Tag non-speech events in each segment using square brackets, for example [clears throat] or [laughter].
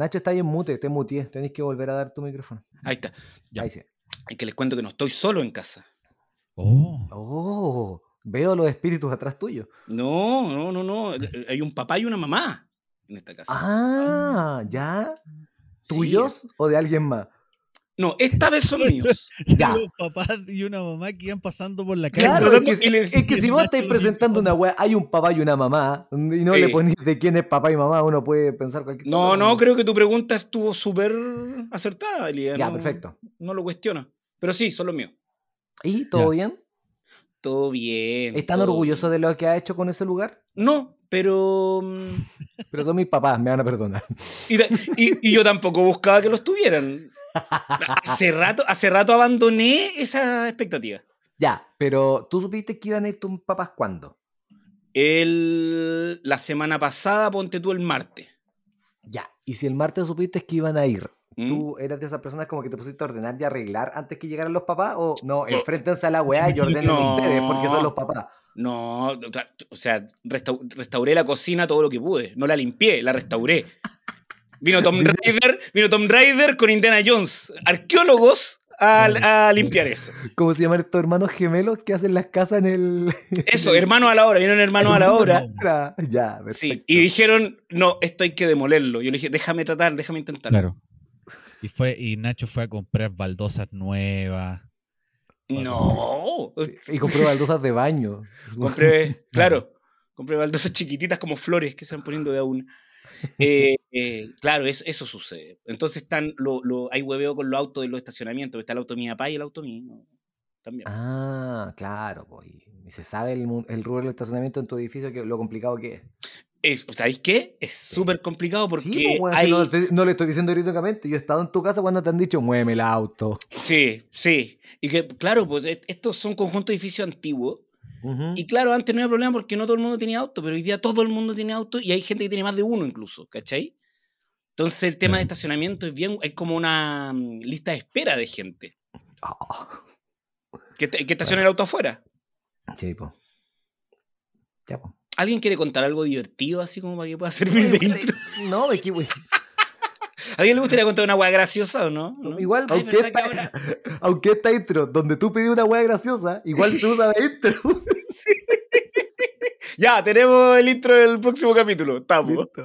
Nacho está ahí en mute, te mutié. Tenéis que volver a dar tu micrófono. Ahí está. Ya. Ahí sí. Y que les cuento que no estoy solo en casa. Oh. Oh, veo los espíritus atrás tuyo. No, no, no, no. Hay un papá y una mamá en esta casa. Ah, ¿ya? Sí. ¿Tuyos o de alguien más? No, esta vez son míos. [laughs] Ya. Los papás y una mamá que iban pasando por la calle. Claro, es que, es que si vos estáis presentando una weá, hay un papá y una mamá, y no Sí. le ponís de quién es papá y mamá, uno puede pensar cualquier No, cosa. no, creo que tu pregunta estuvo súper acertada, Elia. Ya, no, perfecto. No lo cuestiono. Pero sí, son los míos. ¿Y todo Ya. bien? Todo bien. ¿Están todo orgullosos bien. de lo que ha hecho con ese lugar? No, pero. mm, [laughs] Pero son mis papás, me van a perdonar. Y- y yo tampoco buscaba que los tuvieran. Hace rato, hace rato abandoné esa expectativa. Ya, pero tú supiste que iban a ir tus papás cuándo? El, la semana pasada, ponte tú el martes. Ya, y si el martes supiste que iban a ir, ¿Mm? ¿tú eras de esas personas como que te pusiste a ordenar y arreglar antes que llegaran los papás? ¿O no, enfréntense a la weá y ordenen [laughs] No. ustedes porque son los papás? No, o sea, restau- restauré la cocina todo lo que pude. No la limpié, la restauré. Vino Tom Raider, vino Tom Raider con Indiana Jones, arqueólogos a, a limpiar eso. ¿Cómo se llaman estos hermanos gemelos que hacen las casas en el... [laughs] Eso, hermanos a la hora, vieron hermanos a la hora. ya, Sí, y dijeron, no, esto hay que demolerlo. Yo le dije, déjame tratar, déjame intentar. Claro. Y fue, y Nacho fue a comprar baldosas nuevas. No, Sí, Y compró baldosas de baño. compré, [laughs] claro, compré baldosas chiquititas como flores que se van poniendo de a una. Eh, eh, claro, eso, eso sucede. Entonces están, lo, lo, hay hueveo con los autos de los estacionamientos. Está el auto de mi papá y el auto mío. ¿no? También. Ah, claro, pues. Y se sabe el, el rubro del estacionamiento en tu edificio, que lo complicado que es. Es, ¿Sabéis qué? Es súper complicado porque Sí, pues, hay... no, no le estoy diciendo irónicamente. Yo he estado en tu casa cuando te han dicho, muéveme el auto. Sí, sí. Y que, claro, pues est- estos son conjuntos de edificios antiguos. Y claro, antes no había problema porque no todo el mundo tenía auto, pero hoy día todo el mundo tiene auto y hay gente que tiene más de uno incluso, ¿cachai? Entonces el tema de estacionamiento es bien, hay como una mm, lista de espera de gente Ah, que, que estaciona el auto afuera. sí, po. Ya, po. ¿Alguien quiere contar algo divertido así como para que pueda servir de intro? No, es que, ¿A alguien le gustaría contar una hueá graciosa o no? ¿No? Igual, Ay, aunque ¿verdad que esta, ahora- [laughs] aunque esta intro, donde tú pedí una wea graciosa, igual se usa de intro. [laughs] Ya, tenemos el intro del próximo capítulo. Estamos. [laughs]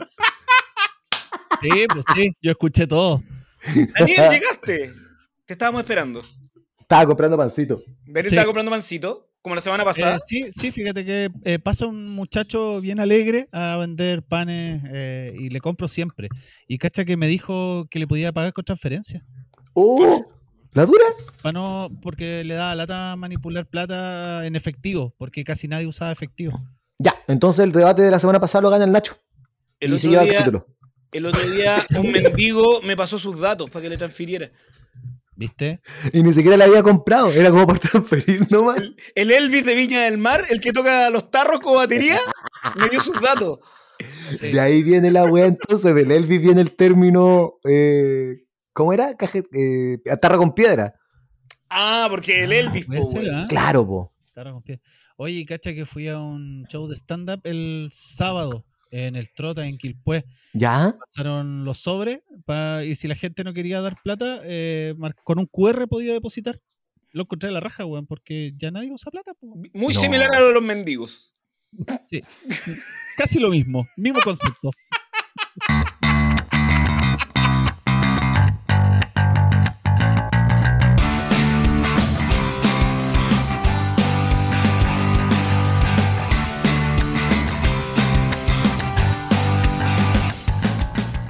Sí, pues sí, yo escuché todo. Daniel, llegaste. Te estábamos esperando. Estaba comprando pancito. Daniel Sí. estaba comprando pancito, como la semana pasada. Eh, sí, sí, fíjate que eh, pasa un muchacho bien alegre a vender panes eh, y le compro siempre. Y cacha que me dijo que le podía pagar con transferencia. ¡Oh! ¿La dura? Para no, porque le da lata manipular plata en efectivo, porque casi nadie usaba efectivo. Ya, entonces el debate de la semana pasada lo gana el Nacho. el, y se otro lleva el día, capítulo. el otro día un mendigo me pasó sus datos para que le transfiriera. ¿Viste? Y ni siquiera la había comprado, era como por [laughs] transferir nomás. El, el Elvis de Viña del Mar, el que toca los tarros con batería, [laughs] me dio sus datos. Sí. De ahí viene la wea entonces, del Elvis viene el término, eh, ¿cómo era? Caje, eh, atarra con piedra. Ah, porque el Elvis, Puede po, ser. ¿ah? Claro, po. Tarra con pie. Oye, cacha que fui a un show de stand-up el sábado en el Trota, en Quilpué. ¿Ya? Pasaron los sobres pa- y si la gente no quería dar plata, eh, con un QR podía depositar. Lo encontré a la raja, weón, porque ya nadie usa plata. po. Muy No. similar a los mendigos. Sí. Casi lo mismo, mismo concepto. [laughs]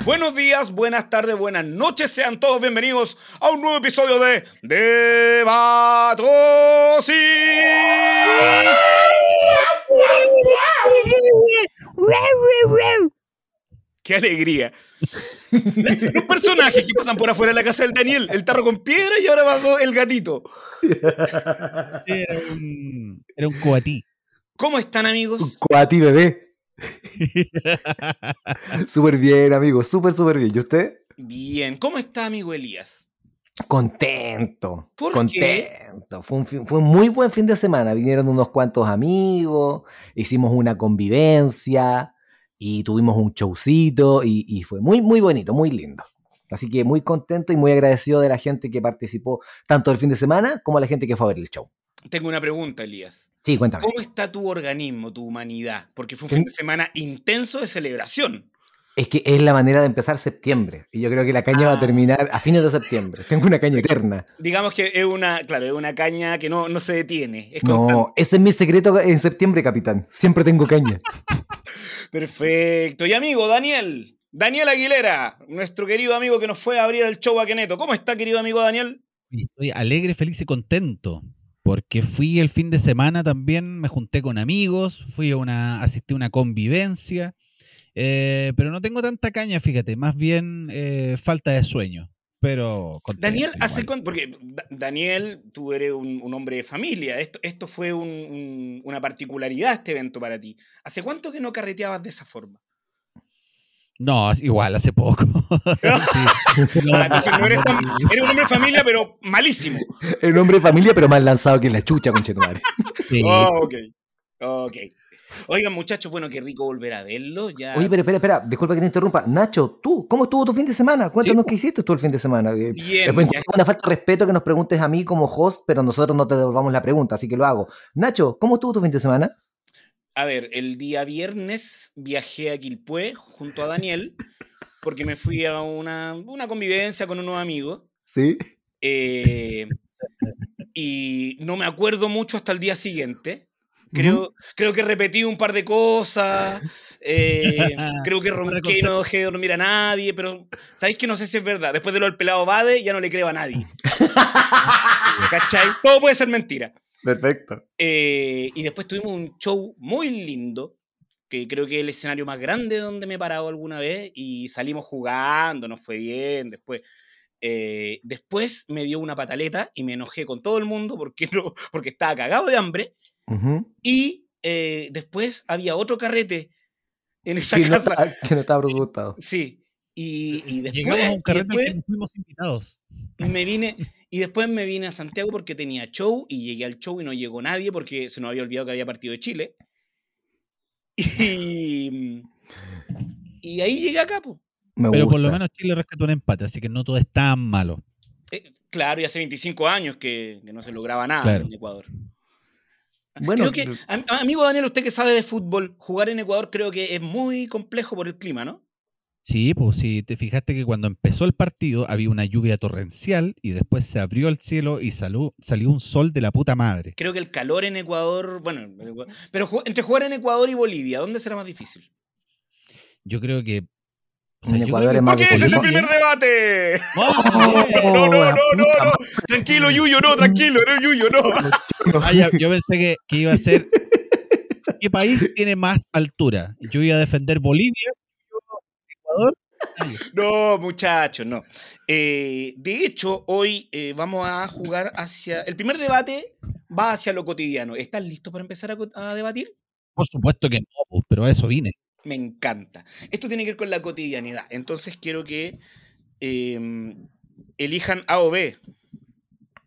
Buenos días, buenas tardes, buenas noches. Sean todos bienvenidos a un nuevo episodio de Debatosis. ¡Qué alegría! Los personajes que pasan por afuera de la casa del Daniel, el tarro con piedra y ahora pasó el gatito. Sí, era un, era un coatí. ¿Cómo están, amigos? Coati bebé. [laughs] Súper bien, amigo, súper, súper bien. ¿Y usted? Bien. ¿Cómo está, amigo Elías? Contento. ¿Por contento. Fue un, fin- fue un muy buen fin de semana. Vinieron unos cuantos amigos, hicimos una convivencia. y tuvimos un showcito y, y fue muy, muy bonito, muy lindo. Así que muy contento y muy agradecido de la gente que participó tanto el fin de semana como a la gente que fue a ver el show. Tengo una pregunta, Elías. Sí, cuéntame. ¿Cómo está tu organismo, tu humanidad? Porque fue un fin de semana intenso de celebración. Es que es la manera de empezar septiembre. Y yo creo que la caña va a Ah. terminar a fines de septiembre. Tengo una caña eterna. Digamos que es una, claro, es una caña que no, no se detiene. Es. No, ese es mi secreto en septiembre, capitán. Siempre tengo caña. [laughs] Perfecto. Y amigo, Daniel. Daniel Aguilera, nuestro querido amigo que nos fue a abrir el show a Keneto. ¿Cómo está, querido amigo Daniel? Estoy alegre, feliz y contento. Porque fui el fin de semana también, me junté con amigos, fui a una, asistí a una convivencia, eh, pero no tengo tanta caña, fíjate, más bien eh, falta de sueño. Pero contento Daniel, ¿hace cuánto? Porque Da- Daniel, tú eres un, un hombre de familia. Esto, esto fue un- un- una particularidad, este evento para ti. ¿Hace cuánto que no carreteabas de esa forma? No, igual, hace poco. [laughs] [laughs] Sí, no, entonces no eres, tan- eres un hombre de familia, pero malísimo. El hombre de familia, pero más lanzado que la chucha, conchetumare. sí, Oh, ok. Ok. Oigan, muchachos, bueno, qué rico volver a verlo. Ya... Oye, pero espera, espera, disculpa que te interrumpa. Nacho, tú, ¿cómo estuvo tu fin de semana? Cuéntanos Sí. qué hiciste tú el fin de semana. Eh, Bien, es una ya- una falta de respeto que nos preguntes a mí como host, pero nosotros no te devolvamos la pregunta, así que lo hago. Nacho, ¿cómo estuvo tu fin de semana? A ver, el día viernes viajé a Quilpué junto a Daniel porque me fui a una, una convivencia con unos amigos Sí. eh, y no me acuerdo mucho hasta el día siguiente. Creo, creo que repetí un par de cosas, eh, [laughs] creo que de ronqué y no dejé dormir a nadie, pero ¿sabéis que no sé si es verdad? Después de lo del pelado Bade ya no le creo a nadie. [laughs] ¿Cachai? Todo puede ser mentira. Perfecto. Eh, y después tuvimos un show muy lindo, que creo que es el escenario más grande donde me he parado alguna vez, y salimos jugando, nos fue bien, después... eh, después me dio una pataleta y me enojé con todo el mundo porque, [laughs] no, porque estaba cagado de hambre. Y eh, después había otro carrete en esa Que no, casa. está- que no estaba. Sí. Y, y después, Llegamos a un carrete al que no fuimos invitados. me vine y después me vine a Santiago porque tenía show y llegué al show y no llegó nadie porque se nos había olvidado que había partido de Chile. [laughs] Y, y ahí llegué acá, po. Me Pero por lo menos Chile rescató un empate, así que no todo es tan malo. Eh, claro, y hace 25 años que, que no se lograba nada Claro. en Ecuador. Bueno, creo que, am- amigo Daniel, usted que sabe de fútbol, jugar en Ecuador creo que es muy complejo por el clima, ¿no? Sí, pues si te fijaste que cuando empezó el partido había una lluvia torrencial y después se abrió el cielo y salú- salió un sol de la puta madre. Creo que el calor en Ecuador, bueno, pero entre jugar en Ecuador y Bolivia, ¿dónde será más difícil? Yo creo que. o En yo Ecuador es más Porque ese es el primer debate. ¡Oh! [laughs] No, no, no, no, no, no. Tranquilo, Yuyo, no, tranquilo, no, Yuyo, [laughs] no. Ah, ya, yo pensé que, que iba a ser. ¿Qué país tiene más altura? Yo iba a defender Bolivia, No, muchachos, no. Eh, de hecho, hoy eh, vamos a jugar hacia. El primer debate va hacia lo cotidiano. ¿Estás listo para empezar a, a debatir? Por supuesto que no, pues, pero a eso vine. Me encanta. Esto tiene que ver con la cotidianidad. Entonces quiero que eh, elijan A o B.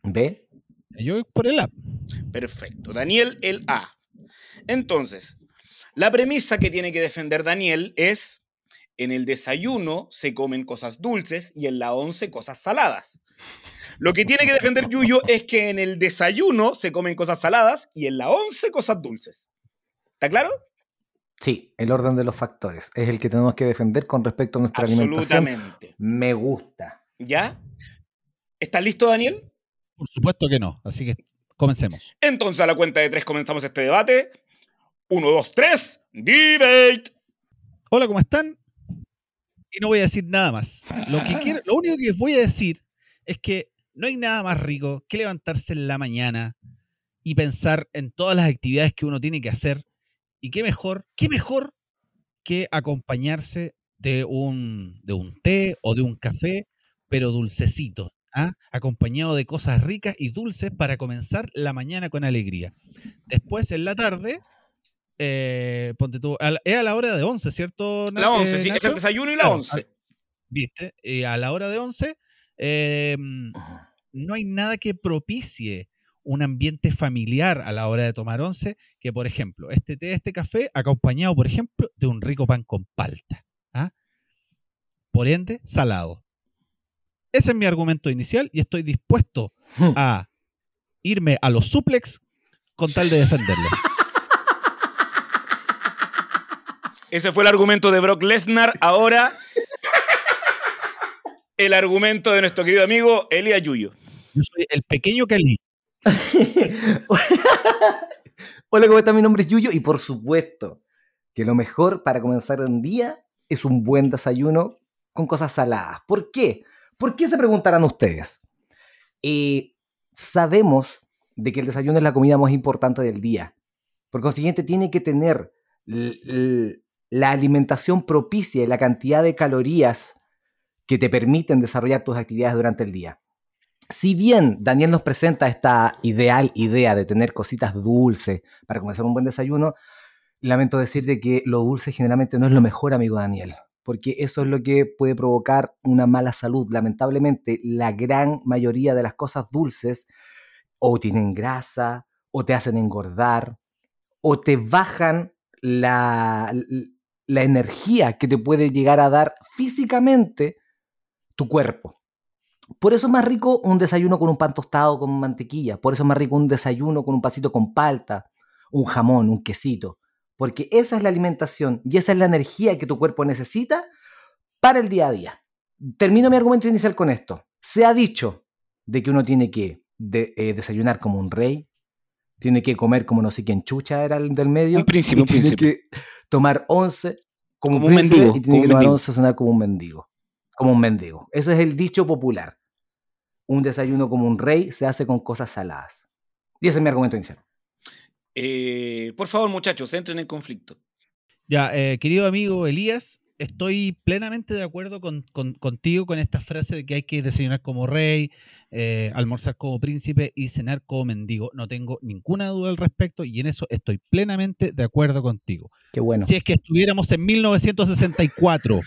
¿Ve? Yo voy por el app. Perfecto. Daniel, el A. Entonces, la premisa que tiene que defender Daniel es, en el desayuno se comen cosas dulces y en la once cosas saladas. Lo que tiene que defender Yuyo es que en el desayuno se comen cosas saladas y en la once cosas dulces. ¿Está claro? Sí, el orden de los factores es el que tenemos que defender con respecto a nuestra alimentación. Absolutamente. Me gusta. ¿Ya? ¿Estás listo, Daniel? Por supuesto que no. Así que comencemos. Entonces a la cuenta de tres comenzamos este debate. Uno, dos, tres. Debate. Hola, ¿cómo están? Y no voy a decir nada más. Lo, que [laughs] quiero, lo único que voy a decir es que no hay nada más rico que levantarse en la mañana y pensar en todas las actividades que uno tiene que hacer. Y qué mejor, qué mejor que acompañarse de un, de un té o de un café, pero dulcecito, ¿ah? acompañado de cosas ricas y dulces para comenzar la mañana con alegría. Después, en la tarde, eh, ponte tú, a la- es a la hora de 11, ¿cierto? La once, eh, sí, es el desayuno y la Claro, once. ¿Viste? Eh, a la hora de 11 eh, no hay nada que propicie un ambiente familiar a la hora de tomar once, que por ejemplo, este té, este café, acompañado, por ejemplo, de un rico pan con palta. ¿ah? Por ende, salado. Ese es mi argumento inicial y estoy dispuesto Hmm. a irme a los suplex con tal de defenderlo. [laughs] Ese fue el argumento de Brock Lesnar. Ahora, el argumento de nuestro querido amigo Elías Yuyo. Yo soy el pequeño Kelly. [laughs] Hola, ¿cómo está? Mi nombre es Yuyo y por supuesto que lo mejor para comenzar un día es un buen desayuno con cosas saladas. ¿Por qué? ¿Por qué se preguntarán ustedes? Eh, sabemos de que el desayuno es la comida más importante del día. Por consiguiente, tiene que tener la alimentación propicia y la cantidad de calorías que te permiten desarrollar tus actividades durante el día. Si bien Daniel nos presenta esta ideal idea de tener cositas dulces para comenzar un buen desayuno, lamento decirte que lo dulce generalmente no es lo mejor, amigo Daniel, porque eso es lo que puede provocar una mala salud. Lamentablemente, la gran mayoría de las cosas dulces o tienen grasa, o te hacen engordar, o te bajan la, la energía que te puede llegar a dar físicamente tu cuerpo. Por eso es más rico un desayuno con un pan tostado con mantequilla. Por eso es más rico un desayuno con un pasito con palta, un jamón, un quesito. Porque esa es la alimentación y esa es la energía que tu cuerpo necesita para el día a día. Termino mi argumento inicial con esto. Se ha dicho de que uno tiene que de- eh, desayunar como un rey, tiene que comer como no sé quién chucha era el del medio. Un príncipe, un príncipe. que tomar once como, Como un mendigo, y tiene que un tomar once cenar como un mendigo. Como un mendigo. Ese es el dicho popular. Un desayuno como un rey se hace con cosas saladas. Y ese es mi argumento inicial. Eh, por favor, muchachos, entren en conflicto. Ya, eh, querido amigo Elías, estoy plenamente de acuerdo con, con- contigo con esta frase de que hay que desayunar como rey, eh, almorzar como príncipe y cenar como mendigo. No tengo ninguna duda al respecto y en eso estoy plenamente de acuerdo contigo. Qué bueno. Si es que estuviéramos en 1964,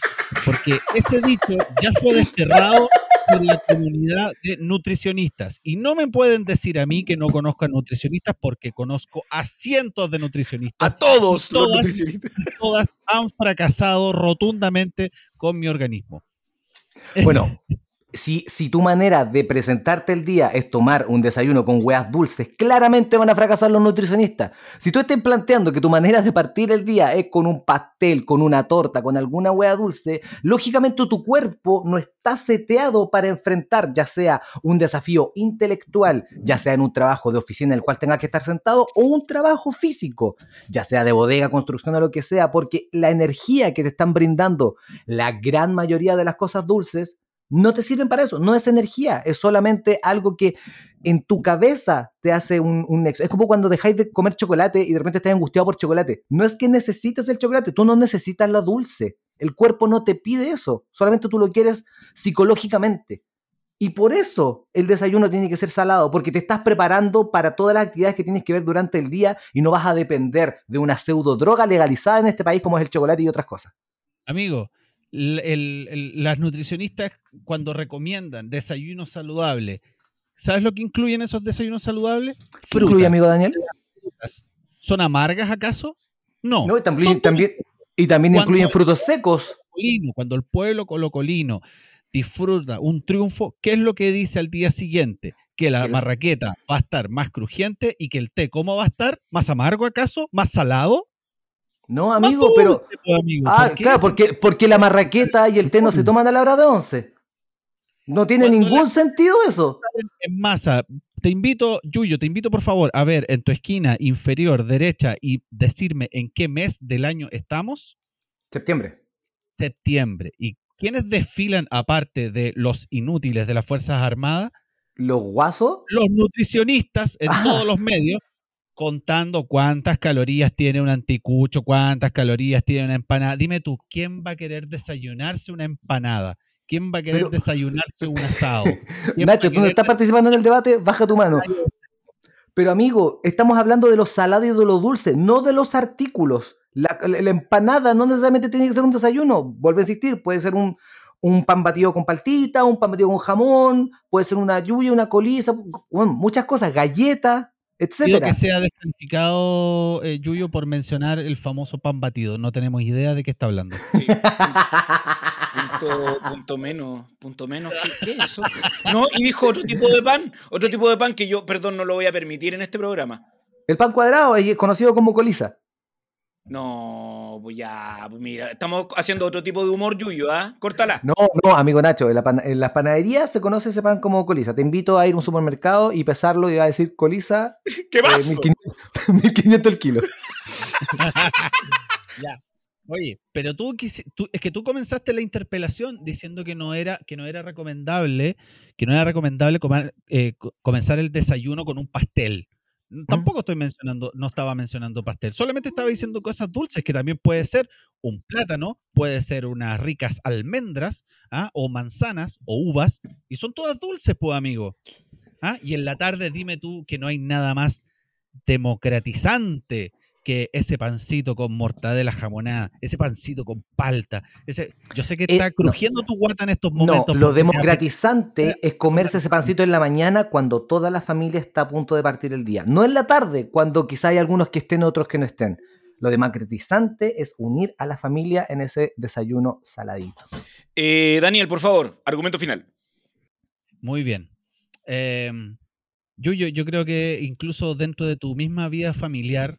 porque ese dicho ya fue desterrado por la comunidad de nutricionistas. Y no me pueden decir a mí que no conozco a nutricionistas porque conozco a cientos de nutricionistas A todos los Todas. nutricionistas. todas han fracasado rotundamente con mi organismo. Bueno, si, tu manera de presentarte el día es tomar un desayuno con hueas dulces, claramente van a fracasar los nutricionistas. Si tú estás planteando que tu manera de partir el día es con un pastel, con una torta, con alguna hueá dulce, lógicamente tu cuerpo no está seteado para enfrentar ya sea un desafío intelectual, ya sea en un trabajo de oficina en el cual tengas que estar sentado, o un trabajo físico, ya sea de bodega, construcción o lo que sea, porque la energía que te están brindando la gran mayoría de las cosas dulces no te sirven para eso, no es energía, es solamente algo que en tu cabeza te hace un, un nexo. Es como cuando dejáis de comer chocolate y de repente estás angustiado por chocolate. No es que necesites el chocolate, tú no necesitas lo dulce. El cuerpo no te pide eso, solamente tú lo quieres psicológicamente. Y por eso el desayuno tiene que ser salado, porque te estás preparando para todas las actividades que tienes que ver durante el día y no vas a depender de una pseudo droga legalizada en este país como es el chocolate y otras cosas. Amigo, el- el- el- las nutricionistas cuando recomiendan desayuno saludable, ¿sabes lo que incluyen esos desayunos saludables? ¿Qué incluye, amigo Daniel? ¿Son amargas acaso? No. No, y también, y también Cuando- incluyen frutos secos. cuando el pueblo colocolino disfruta un triunfo, ¿qué es lo que dice al día siguiente? Que la- marraqueta va a estar más crujiente y que el té, ¿cómo va a estar? ¿Más amargo acaso? ¿Más salado? No, amigo, pero. pues, amigo. Ah, ¿Por qué claro, porque, porque la marraqueta y el té no se toman a la hora de once. No tiene Cuando ningún sentido eso. en masa. Te invito, Yuyo, te invito por favor a ver en tu esquina inferior derecha y decirme en qué mes del año estamos. Septiembre. Septiembre. ¿Y quiénes desfilan aparte de los inútiles de las Fuerzas Armadas? Los guasos. Los nutricionistas en Ah. todos los medios contando cuántas calorías tiene un anticucho, cuántas calorías tiene una empanada. Dime tú, ¿quién va a querer desayunarse una empanada? ¿Quién va a querer Pero- desayunarse un asado? [laughs] ¿Quién va a Nacho, tú no estás participando en el debate, baja tu mano. Pero amigo, estamos hablando de lo salado y de lo dulce, no de los artículos. La, la- la empanada no necesariamente tiene que ser un desayuno. Vuelvo a insistir, puede ser un, un pan batido con paltita, un pan batido con jamón, puede ser una lluvia, una coliza, bueno, muchas cosas, galletas, Pido etcétera. que sea descalificado eh, Yuyo por mencionar el famoso pan batido. No tenemos idea de qué está hablando. Sí, punto, punto menos, punto menos. ¿Qué, qué es eso? No, y dijo otro tipo de pan, otro tipo de pan que yo, perdón, no lo voy a permitir en este programa. El pan cuadrado es conocido como coliza. No, pues ya, pues mira, estamos haciendo otro tipo de humor, Yuyo, ¿ah? Córtala. No, no, amigo Nacho, en, la pan- en las panaderías se conoce ese pan como coliza. Te invito a ir a un supermercado y pesarlo y va a decir coliza, [laughs] ¿Qué eh, pasó? 1500, 1500 el kilo. [laughs] Oye, pero tú, tú- es que tú comenzaste la interpelación diciendo que no era, que no era recomendable, que no era recomendable comer- eh, co- comenzar el desayuno con un pastel. N- Tampoco estoy mencionando, no estaba mencionando pastel, solamente estaba diciendo cosas dulces, que también puede ser un plátano, puede ser unas ricas almendras, ¿ah? o manzanas, o uvas, y son todas dulces, pues, amigo. ¿Ah? Y en la tarde dime tú que no hay nada más democratizante que ese pancito con mortadela jamonada, ese pancito con palta, ese, yo sé que Eh, está no. crujiendo tu guata en estos No, momentos. lo democratizante es comerse ese pancito en la mañana cuando toda la familia está a punto de partir el día. No en la tarde, cuando quizá hay algunos que estén, otros que no estén. Lo democratizante es unir a la familia en ese desayuno saladito. Eh, Daniel, por favor, argumento final. Muy bien. Eh, yo, yo, yo creo que incluso dentro de tu misma vida familiar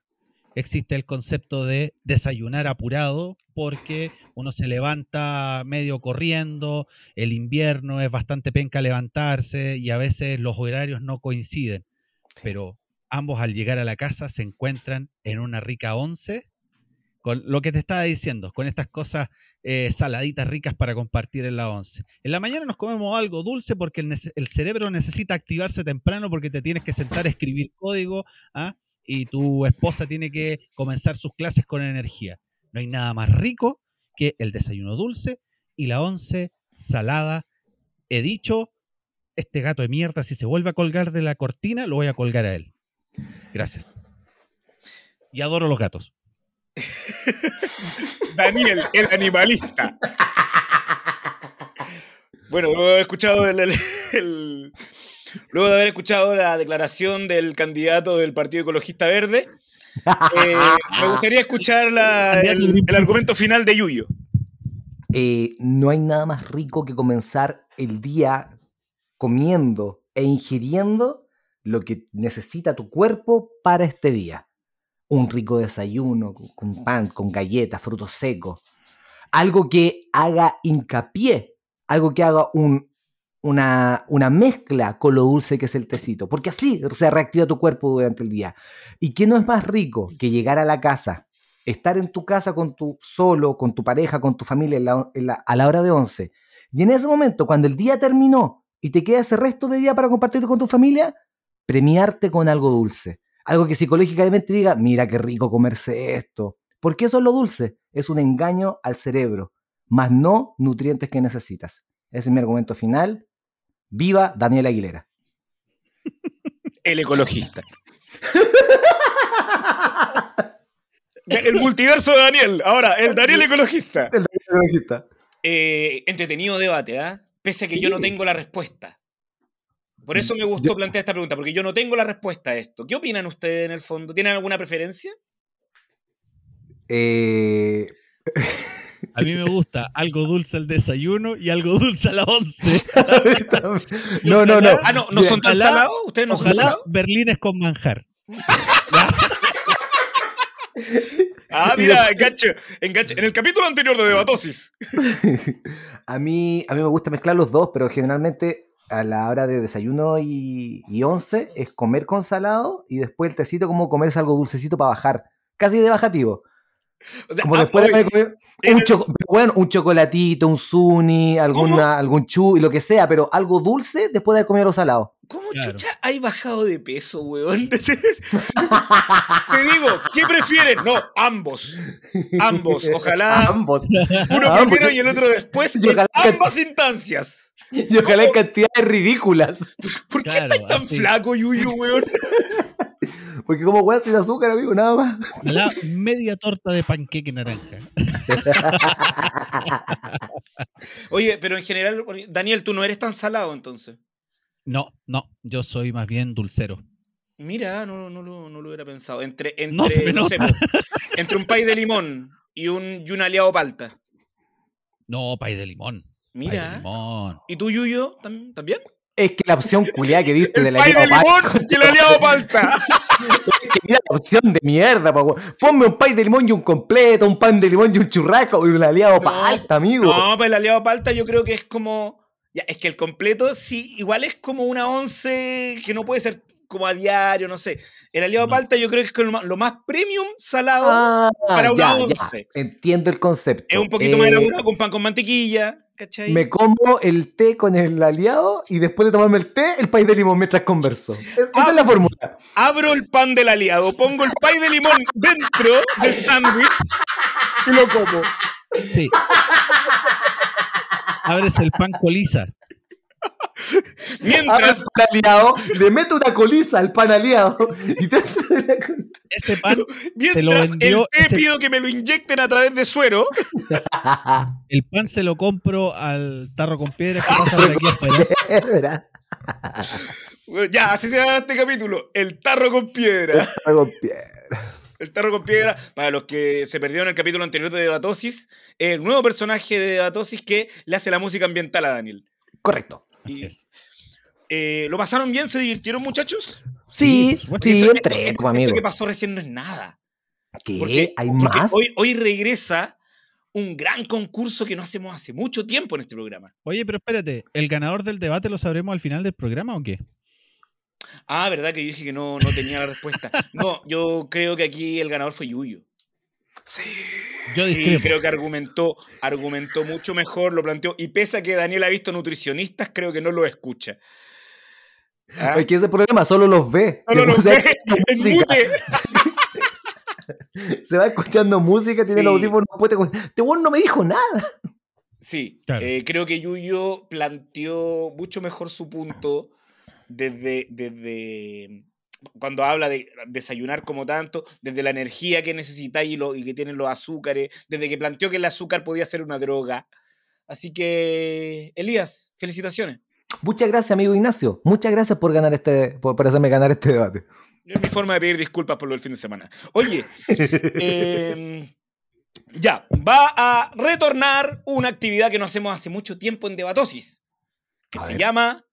existe el concepto de desayunar apurado porque uno se levanta medio corriendo, el invierno es bastante penca levantarse y a veces los horarios no coinciden, pero ambos al llegar a la casa se encuentran en una rica once con lo que te estaba diciendo, con estas cosas eh, saladitas ricas para compartir en la once. En la mañana nos comemos algo dulce porque el, cerebro necesita activarse temprano porque te tienes que sentar a escribir código ¿ah? Y tu esposa tiene que comenzar sus clases con energía. No hay nada más rico que el desayuno dulce y la once salada. He dicho, este gato de mierda, si se vuelve a colgar de la cortina, lo voy a colgar a él. Gracias. Y adoro los gatos. [laughs] Daniel, el animalista. [laughs] Bueno, haber escuchado el, el- el- luego de haber escuchado la declaración del candidato del Partido Ecologista Verde, eh, me gustaría escuchar la- el, argumento final de Yuyo. Eh, no hay nada más rico que comenzar el día comiendo e ingiriendo lo que necesita tu cuerpo para este día. Un rico desayuno con pan, con galletas, frutos secos. Algo que haga hincapié, algo que haga un- una, una mezcla con lo dulce que es el tecito, porque así se reactiva tu cuerpo durante el día. ¿Y qué no es más rico que llegar a la casa, estar en tu casa con tu solo, con tu pareja, con tu familia en la- a la hora de 11? Y en ese momento, cuando el día terminó y te queda ese resto de día para compartir con tu familia, premiarte con algo dulce. Algo que psicológicamente diga, mira qué rico comerse esto. Porque eso es lo dulce, es un engaño al cerebro, más no nutrientes que necesitas. Ese es mi argumento final. Viva Daniel Aguilera. El ecologista. [laughs] El multiverso de Daniel. Ahora, el Daniel ecologista. Eh, entretenido debate, ¿ah? Pese a que yo no tengo la respuesta. Por eso me gustó Yo- plantear esta pregunta, porque yo no tengo la respuesta a esto. ¿Qué opinan ustedes en el fondo? ¿Tienen alguna preferencia? Eh, [laughs] A mí me gusta algo dulce al desayuno y algo dulce a la once. [laughs] no, no, no. Ah, no, ¿no son tan salados? ¿Ustedes no son Ojalá salados? berlines con manjar. [laughs] Ah, mira, enganche, enganche. En el capítulo anterior de Debatosis. [laughs] a, mí, a mí me gusta mezclar los dos, pero generalmente a la hora de desayuno y, y once es comer con salado y después el tecito como comerse algo dulcecito para bajar. Casi de bajativo. [laughs] O sea, Como ah, después de oye, haber comido en un, el- choco- bueno, un chocolatito, un suni, alguna, algún chu y lo que sea, pero algo dulce después de haber comido lo salado. ¿Cómo Claro. chucha hay bajado de peso, weón? [laughs] Te digo, ¿qué prefieren? No, ambos. Ambos. Ojalá [laughs] Ambos. uno ambos. primero y el otro después. Y ojalá que- ambas instancias. Y ojalá en cantidades ridículas. ¿Por qué Claro, estás tan así. flaco, Yuyu, weón? Porque como weá sin azúcar, amigo, nada más. La media torta de panqueque naranja. [laughs] Oye, pero en general, Daniel, tú no eres tan salado entonces. No, no, yo soy más bien dulcero. Mira, no, no, lo, no lo hubiera pensado. Entre, entre, No se me no sé, nota. po, [laughs] entre un pay de limón y un, y un aliado palta. No, pay de limón. Pay de Mira. limón. ¿Y tú, Yuyo, tam- también? Es que la opción culiada que diste de la pay de limón y el aliado palta. Es que mira la opción de mierda, po. Ponme un pay de limón y un completo, un pan de limón y un churrasco y un aliado No, palta, amigo. No, pues el aliado palta yo creo que es como. Ya, es que el completo sí, igual es como una once que no puede ser como a diario, no sé. El aliado No. palta yo creo que es lo más, lo más premium salado. Ah, para una ya, once. ya. Entiendo el concepto. es un poquito más Eh, elaborado con pan con mantequilla. ¿Cachai? Me como el té con el aliado y después de tomarme el té, el pay de limón mientras converso. Es- esa es la fórmula. Abro el pan del aliado, pongo el pay de limón dentro del sándwich y lo como. Sí. Abres el pan coliza. [laughs] Mientras, el pan aliado, le meto una coliza al pan aliado y dentro de la col- Este pan, mientras lo vendió el té ese- pido que me lo inyecten a través de suero. [laughs] el pan se lo compro al tarro con piedras que pasa por aquí afuera. Es verdad. Bueno, Ya, así se llama este capítulo. El tarro con piedra. El tarro con piedra, para los que se perdieron el capítulo anterior de Debatosis, el nuevo personaje de Debatosis que le hace la música ambiental a Daniel. Correcto. Y, eh, ¿Lo pasaron bien? ¿Se divirtieron, muchachos? Sí, sí, Esto- entrete, esto- amigo. Esto que pasó recién no es nada. ¿Qué? Porque, ¿Hay porque más? Hoy, hoy regresa un gran concurso que no hacemos hace mucho tiempo en este programa. Oye, pero espérate, ¿el ganador del debate lo sabremos al final del programa o qué? Ah, ¿verdad? Que yo dije que no, no tenía la respuesta. [laughs] No, yo creo que aquí el ganador fue Yuyo. Sí. Yo Y discrepo. creo que argumentó, argumentó mucho mejor, lo planteó. Y pese a que Daniel ha visto nutricionistas, creo que no lo escucha. ¿Ah? Es que ese problema solo los ve. Solo Después lo se va ve. [laughs] Se va escuchando música, tiene Sí. el audífono puesto. Este no me dijo nada. Sí, Claro. eh, creo que Yuyo planteó mucho mejor su punto desde, desde cuando habla de desayunar como tanto, desde la energía que necesitáis y, lo- y que tienen los azúcares, desde que planteó que el azúcar podía ser una droga. Así que, Elías, felicitaciones. Muchas gracias, amigo Ignacio. Muchas gracias por ganar este, por, por hacerme ganar este debate. Es mi forma de pedir disculpas por lo del fin de semana. Oye, [laughs] em, ya, va a retornar una actividad que no hacemos hace mucho tiempo en Debatosis, que A se ver. llama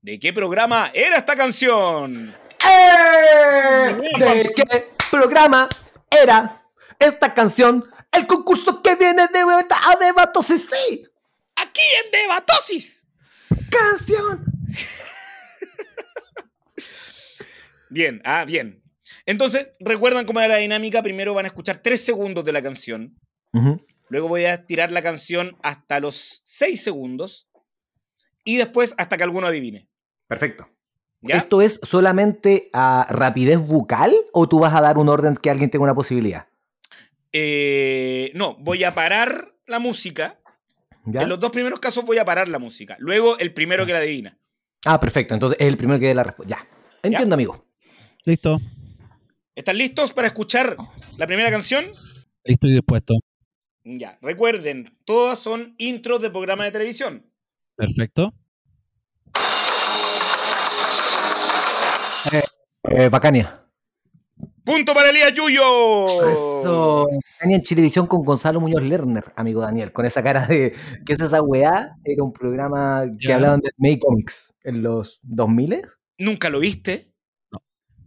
¿De qué programa era esta canción? ¡Eh! ¿De qué programa era esta canción? El concurso que viene de vuelta a debatos y sí. Aquí en Debatosis. Canción. Bien, ah, bien. Entonces, ¿recuerdan cómo era la dinámica? Primero van a escuchar tres segundos de la canción. Luego voy a tirar la canción hasta los seis segundos. Y después hasta que alguno adivine. Perfecto. ¿Ya? ¿Esto es solamente a rapidez bucal o tú vas a dar un orden que alguien tenga una posibilidad? Eh, no, voy a parar la música. ¿Ya? En los dos primeros casos voy a parar la música. Luego el primero que la adivina. Ah, perfecto. Entonces es el primero que dé la respuesta. Ya. Entiendo, amigo. Listo, ¿Están listos para escuchar la primera canción? listo y dispuesto. Ya, recuerden, todas son intros de programa de televisión. Perfecto. Eh, Bacania. ¡Punto para Elías Yuyo! Eso. Bacania en Chilevisión con Gonzalo Muñoz Lerner, amigo Daniel, con esa cara de. ¿Qué es esa weá? Era un programa que Ya. hablaban de May Comics en los 2000 ¿Nunca lo viste? No.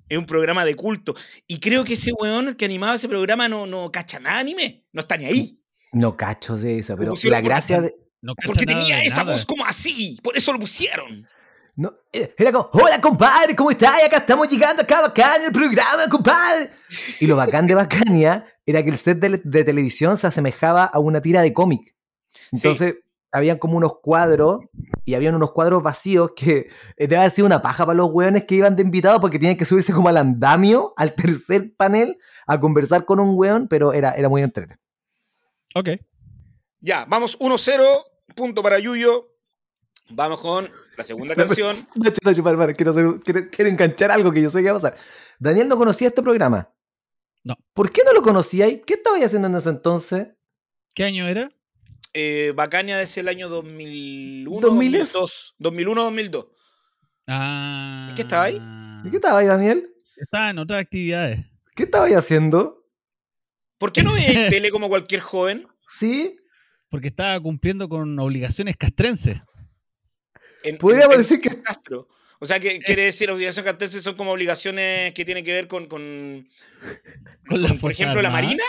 Es un programa de culto. Y creo que ese weón, el que animaba ese programa, no, no cacha nada anime. No está ni ahí. No cacho de eso, pero la gracia de. No Porque tenía esa nada. voz como así. Por eso lo pusieron. No, eh, era como, hola compadre, ¿cómo estás? Acá estamos llegando acá Bacania, el programa, compadre. Y lo bacán de Bacania era que el set de, de televisión se asemejaba a una tira de cómic. Entonces, habían como unos cuadros y habían unos cuadros vacíos que eh, debe haber sido una paja para los hueones que iban de invitados porque tienen que subirse como al andamio, al tercer panel, a conversar con un hueón, pero era, era muy entretenido. Ok. Ya, vamos 1-0. Punto para Yuyo. Vamos con la segunda [laughs] canción. Nacho, Nacho, para, para, quiero, hacer- quiero- quiero enganchar algo que yo sé que va a pasar. Daniel no conocía este programa. No. ¿Por qué no lo conocíais? ¿Qué estabais haciendo en ese entonces? ¿Qué año era? Eh, Bacania es el año 2001, 2000 es? 2002. 2001, 2002. Ah, qué estaba ahí? ¿Y ¿Qué estabais, Daniel? Estaba en otras actividades. ¿Qué estabais haciendo? ¿Por qué no veis [laughs] tele como cualquier joven? ¿Sí? Porque estaba cumpliendo con obligaciones castrenses. En- Podríamos en- en decir que- Castro. O sea, que quiere decir obligaciones castrenses son como obligaciones que tienen que ver con, con, Con las con, por ejemplo, la. Marina,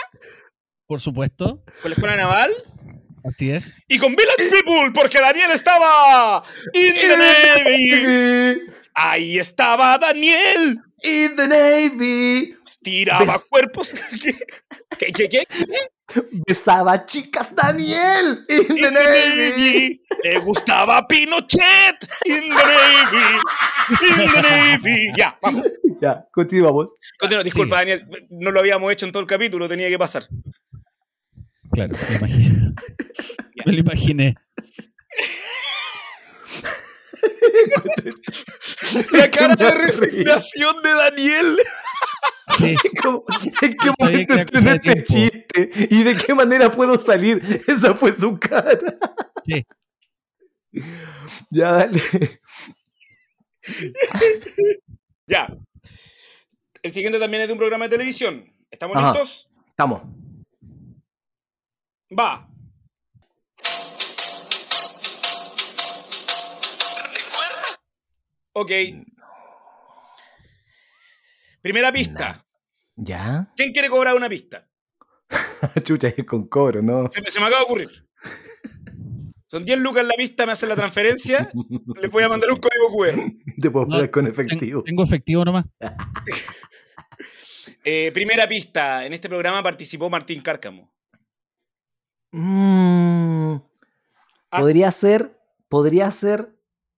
Por supuesto. con la Escuela Naval Así es. y con Village People, porque Daniel estaba in the Navy. Ahí estaba Daniel. In the Navy. Tiraba Bes- cuerpos. [laughs] ¿Qué, qué, qué? Besaba chicas, Daniel. In In the the Navy. Le gustaba Pinochet. In the Navy. In the Navy. Ya, vamos. Ya, continuamos. Continúa, disculpa. Daniel. No lo habíamos hecho en todo el capítulo, tenía que pasar. Claro, me imaginé. me lo imaginé. [laughs] La cara de resignación de Daniel. Sí, [laughs] ¿Cómo- ¿En qué Yo momento este tiempo. chiste? ¿Y de qué manera puedo salir? [laughs] Esa fue su cara. sí. Ya, dale. [laughs] Ya. El siguiente también es de un programa de televisión. ¿Estamos Ajá. listos? Estamos. Va. Ok. Primera pista. ¿Ya? ¿Quién quiere cobrar una pista? [laughs] Chucha, es con cobro, ¿no? Se me, se me acaba de ocurrir. Son 10 lucas en la pista, me hacen la transferencia, [laughs] les voy a mandar un código QR. Te puedo No, pagar con efectivo. tengo efectivo nomás. [laughs] Eh, primera pista. En este programa participó Martín Cárcamo. Mm, Ah. podría ser, podría ser.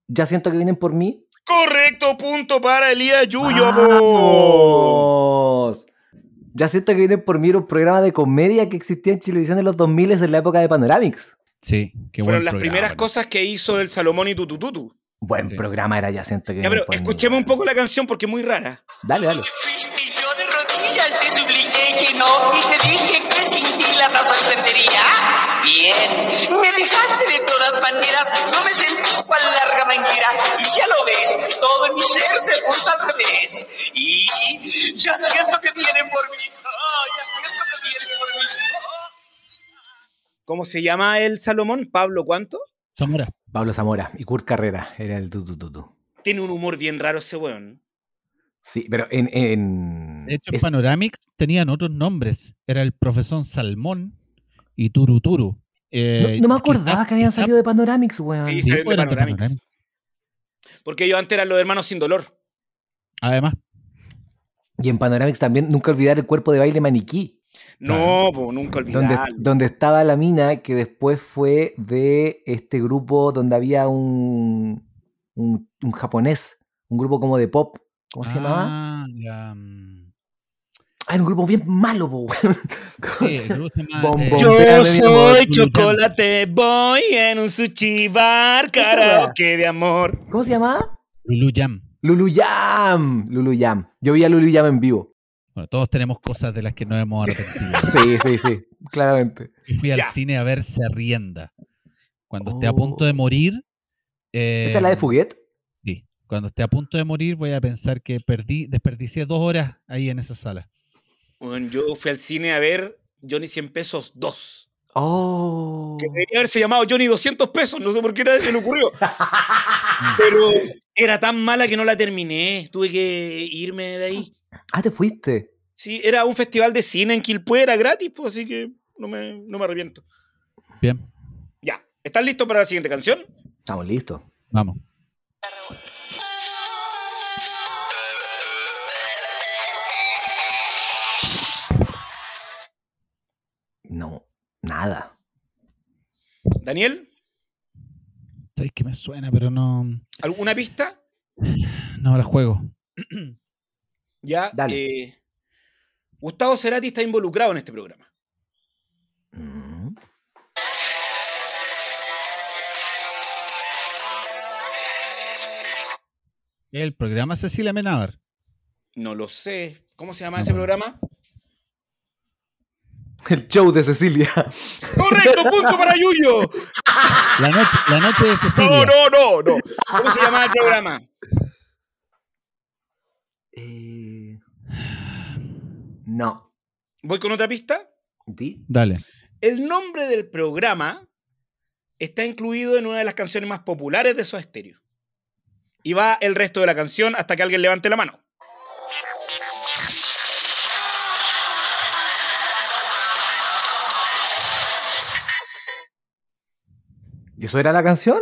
Ya siento que vienen por mí. Correcto, punto para Elías Yuyo. ¡Vamos! Ya siento que vienen por mí un programa de comedia que existía en Chilevisión en los 2000 en la época de Panoramics. Sí, qué Fueron buen las programa, primeras ¿no? cosas que hizo el Salomón y Tutututu. Buen Sí. programa era ya siento que Ya, vienen pero por mí. escuchemos un poco la canción porque es muy rara. Dale, dale. Y yo de rodillas te supliqué que no, y te dije que sin ti la entendería. Bien, me dejaste de todas maneras, no me sentí cual larga mentira, y ya lo ves, todo en mi ser se puso al revés. Y ya siento que vienen por mí, oh, ya siento que vienen por mí. oh. ¿Cómo se llama el Salomón? ¿Pablo cuánto? Zamora. Pablo Zamora y Kurt Carrera era el tutututu. Tiene un humor bien raro ese weón. Sí, pero en. en De hecho, en es- Panoramics tenían otros nombres. Era el profesor Salmón y Turuturu. no, Eh, no me acordaba que habían salido de Panoramics, weón. Sí, Sí, de Panoramics. Panoramics. Porque ellos antes eran los hermanos sin dolor. Además, Y en Panoramics también, nunca olvidar el cuerpo de baile maniquí. No, pues nunca Donde, olvidarlo. donde estaba la mina que después fue de este grupo donde había un, un, un japonés, un grupo como de pop. ¿Cómo se llamaba? Ah, la, mm, Ah, era un grupo bien malo, po, weón. ¿Cómo sí, se el llama? grupo se llama, Bom, eh, bom. Yo Véame, soy chocolate boy en un sushi bar, karaoke de amor. ¿Cómo se llamaba? Lulu Jam. Lulu Jam. Lulu Jam. Yo vi a Lulu Jam en vivo. Bueno, todos tenemos cosas de las que nos hemos arrepentido. [laughs] Sí, sí, sí. Claramente. Yo fui al cine a ver Rienda. Cuando esté a punto de Oh. morir. eh, ¿Esa es la de Fuguet? Sí. Cuando esté a punto de morir, voy a pensar que perdí, desperdicié dos horas ahí en esa sala. Bueno, yo fui al cine a ver Johnny 100 pesos 2. Oh. Que debería haberse llamado Johnny 200 pesos, no sé por qué nadie se le ocurrió. [laughs] Pero era tan mala que no la terminé, tuve que irme de ahí. Ah, te fuiste. Sí, era un festival de cine en Quilpue, era gratis, pues así que no me, no me arrepiento. Bien, Ya, ¿están listos para la siguiente canción? Estamos listos. vamos. Nada. Daniel, Sabéis que me suena, pero no, ¿alguna pista? no la juego. [clears throat] Ya, Dale. eh, Gustavo Cerati está involucrado en este programa. Mm. El programa Cecilia Menábar. No lo sé. ¿Cómo se llama No, ese programa? El show de Cecilia. ¡Correcto! ¡Punto para Yuyo! La noche, la noche de Cecilia. No, no, no, no. ¿Cómo se llama el programa? Eh, No. ¿Voy con otra pista? ¿Di? Dale. El nombre del programa está incluido en una de las canciones más populares de Soda Stereo. Y va el resto de la canción hasta que alguien levante la mano. ¿Y eso era la canción?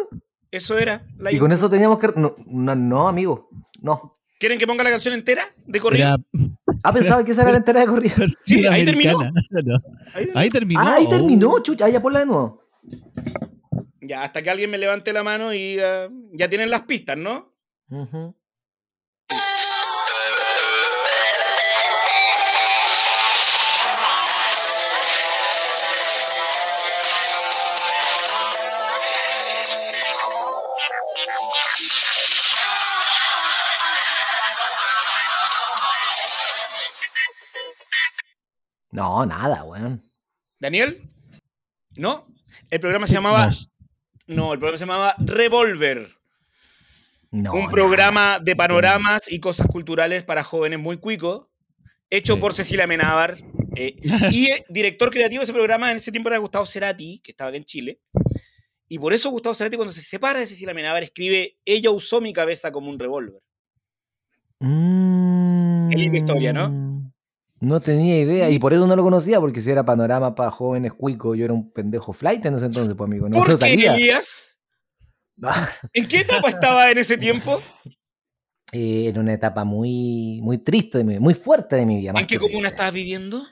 Eso era. La Y con eso teníamos que. No, no, no, amigo. No. ¿Quieren que ponga la canción entera? De corrido. Era [laughs] Ah, pensaba que esa era la entera de corrida. versión Sí, ahí terminó. [laughs] No. Ahí- Ahí terminó. Ah, ahí Oh. terminó, chucha. Ah, ya ponla de nuevo. Ya, hasta que alguien me levante la mano y ya tienen las pistas, ¿no? No, nada, weón. ¿Daniel? ¿No? El programa Sí, se llamaba. no. No, el programa se llamaba Revolver. No, un nada. programa de panoramas y cosas culturales para jóvenes muy cuicos, hecho Sí. por Cecilia Menábar. eh, [laughs] y eh, director creativo de ese programa en ese tiempo era Gustavo Cerati, que estaba acá en Chile. Y por eso Gustavo Cerati, cuando se separa de Cecilia Menábar, escribe: Ella usó mi cabeza como un revólver. Mm, Qué linda historia, ¿no? No tenía idea y por eso no lo conocía, porque si era panorama para jóvenes cuicos, yo era un pendejo flight en ese entonces, pues amigo. No, ¿Por qué. Elías? [laughs] ¿En qué etapa estaba en ese tiempo? Eh, en una etapa muy, muy triste, de mi- muy fuerte de mi vida. ¿En qué comuna estabas viviendo?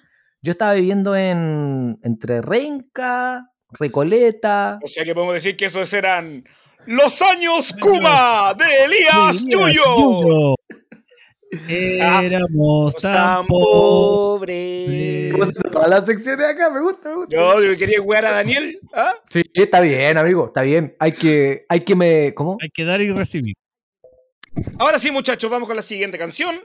Yo estaba viviendo en entre Renca, Recoleta. O sea que podemos decir que esos eran los años Kuma de Elías Elías Yuyo. Yuyo. Éramos tan Tan pobres. pobres. ¿Cómo se todas las secciones acá? Me gusta, me gusta. Yo, yo quería jugar a Daniel. ¿ah? Sí, está bien, amigo, está bien. Hay que, hay que me. ¿Cómo? Hay que dar y recibir. Ahora sí, muchachos, vamos con la siguiente canción.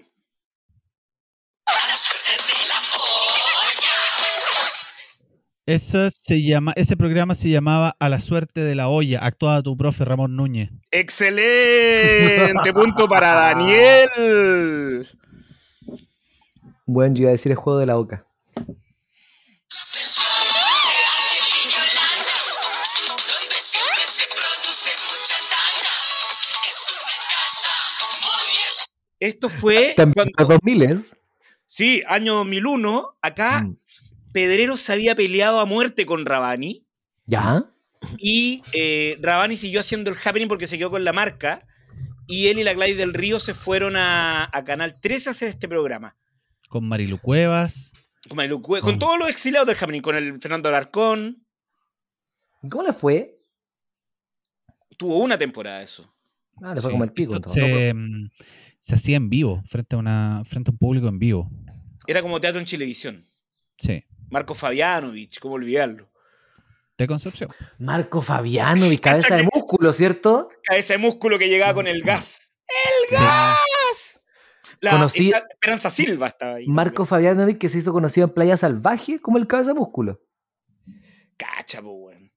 Esa se llama, ese programa se llamaba A la suerte de la olla, actuaba tu profe Ramón Núñez. Excelente punto para [laughs] Daniel. Bueno, yo iba a decir el juego de la boca. Esto fue También cuando, los 2000 es. sí, año 2001. Acá Mm. Pedrero se había peleado a muerte con Rabani ¿Ya? y eh, Rabani siguió haciendo el happening porque se quedó con la marca y él y la Gladys del Río se fueron a, a Canal 13 a hacer este programa. Con Marilu Cuevas. Con, Marilu Cue- con Con- todos los exiliados del happening, con el Fernando Alarcón. ¿Cómo le fue? Tuvo una temporada eso. Ah, le fue Sí, como el pico. eso entonces. se, mm, se hacía en vivo, frente a, una, frente a un público en vivo. Era como teatro en Chilevisión. Sí, Marco Fabianovich, ¿cómo olvidarlo? de Concepción. Marco Fabiano, mi cabeza de músculo, ¿cierto? Cabeza de músculo que llegaba con el gas. Sí. ¡Gas! La Conocí- Esperanza Silva estaba ahí. Marco Fabianovic que se hizo conocido en Playa Salvaje como el cabeza de músculo. Cacha, po, weón.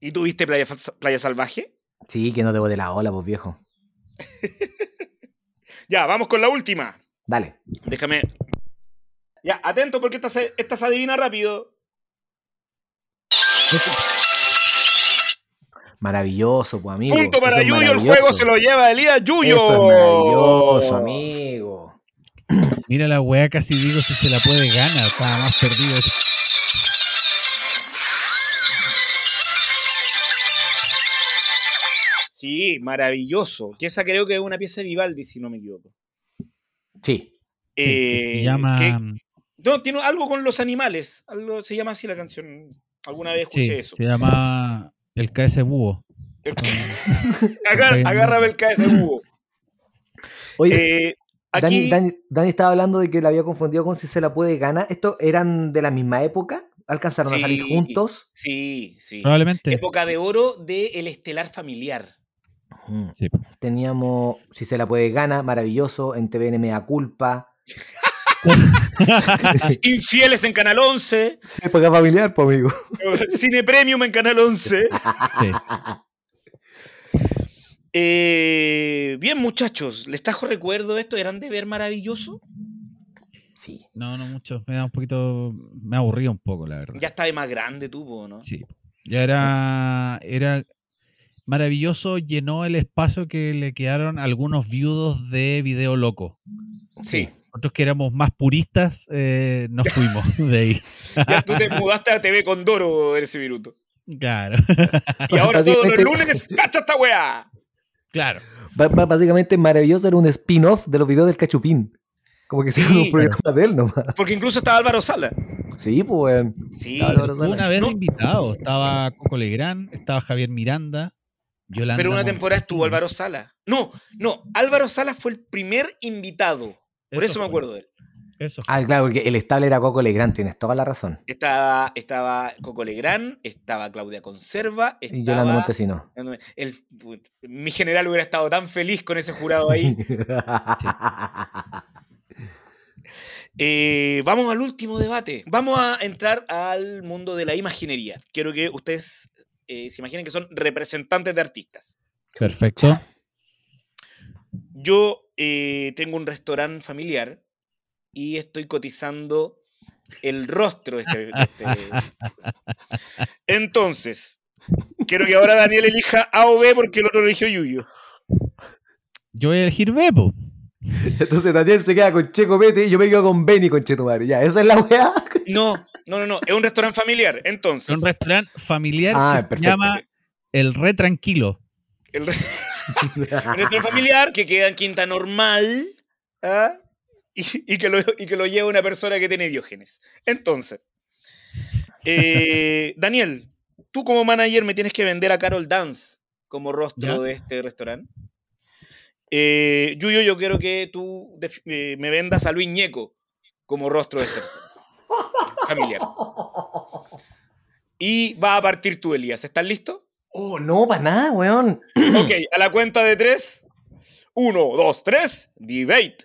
¿Y tuviste Playa, Playa Salvaje? Sí, que no te bote la ola, pues viejo. [laughs] Ya, vamos con la última. Dale. Déjame. Ya, atento porque esta se, esta se adivina rápido. Maravilloso, pues amigo. Punto para Eso Yuyo, el juego se lo lleva Elías Yuyo. Eso es maravilloso, amigo. Mira la weá, casi digo si se la puede ganar, estaba más perdido. Sí, maravilloso. Que esa creo que es una pieza de Vivaldi, si no me equivoco. Sí. Sí, que Eh, se llama. que- no, tiene algo con los animales. Algo, se llama así la canción. Alguna vez escuché Sí, eso. se llama El KS Búho. [laughs] Agar- agárrame el KS búho. Oye, Eh, aquí, Dani, Dani- Dani estaba hablando de que la había confundido con si se la puede ganar. ¿Estos eran de la misma época? ¿Alcanzaron a salir juntos? sí, sí. Probablemente. Época de oro de El Estelar Familiar. Sí. Teníamos, si se la puede gana, maravilloso, en TVN Mea Culpa. [laughs] [laughs] Infieles en Canal 11. Época familiar, pues amigo. [laughs] Cine Premium en Canal 11. Sí. Eh, bien, muchachos, ¿les trajo recuerdo esto? ¿Eran de ver maravilloso? Sí. No, no mucho. Me da un poquito. Me aburría un poco, la verdad. Ya estaba de más grande tú, ¿no? Sí. Ya era. Era maravilloso. Llenó el espacio que le quedaron algunos viudos de Video Loco. Sí. Nosotros que éramos más puristas, eh, nos fuimos [laughs] de ahí. Ya tú te mudaste a TV Condoro en ese minuto. Claro. Y ahora todos los lunes, ¡cacha esta weá! Claro. Básicamente, maravilloso era un spin-off de los videos del Cachupín. Como que se Sí. un programa de él nomás. Porque incluso estaba Álvaro Sala. Sí, pues. Sí. Álvaro Sala. Una vez No. invitado. Estaba Coco Legrand, estaba Javier Miranda, Yolanda. Pero una temporada estuvo Álvaro Sala. No, no, Álvaro Sala fue el primer invitado. Por eso, me acuerdo de él. Eso. Ah, claro, porque el estable era Coco Legrand, tienes toda la razón. Estaba, estaba Coco Legrand, estaba Claudia Conserva, estaba... Y Yolanda Montesino. el- mi general hubiera estado tan feliz con ese jurado ahí. [laughs] Eh, vamos al último debate. Vamos a entrar al mundo de la imaginería. Quiero que ustedes eh, se imaginen que son representantes de artistas. Perfecto. Yo eh, tengo un restaurante familiar y estoy cotizando el rostro de este, de este- [laughs] Entonces, quiero que ahora Daniel elija A o B porque el otro eligió Yuyo. Yo voy a elegir Bebo. Entonces Daniel se queda con Checo Pete y yo me quedo con Benny con Chetumare. Ya, esa es la weá. No, no, no, no. Es un restaurante familiar. Entonces, Un restaurante familiar Ah, que se llama El Re Tranquilo. el re- [laughs] restaurante familiar que queda en Quinta Normal ¿ah? y, y que lo, y que lo lleva una persona que tiene diógenes. Entonces, eh, Daniel, tú como manager me tienes que vender a Carol Dance como rostro Ya. de este restaurante. Eh, Yuyo, yo quiero que tú eh, me vendas a Luis Ñeco como rostro de este restaurante familiar. Y va a partir tú, Elías. ¿Estás listo? Oh, no, para nada, weón. [clears throat] Ok, a la cuenta de tres. Uno, dos, tres. Debate.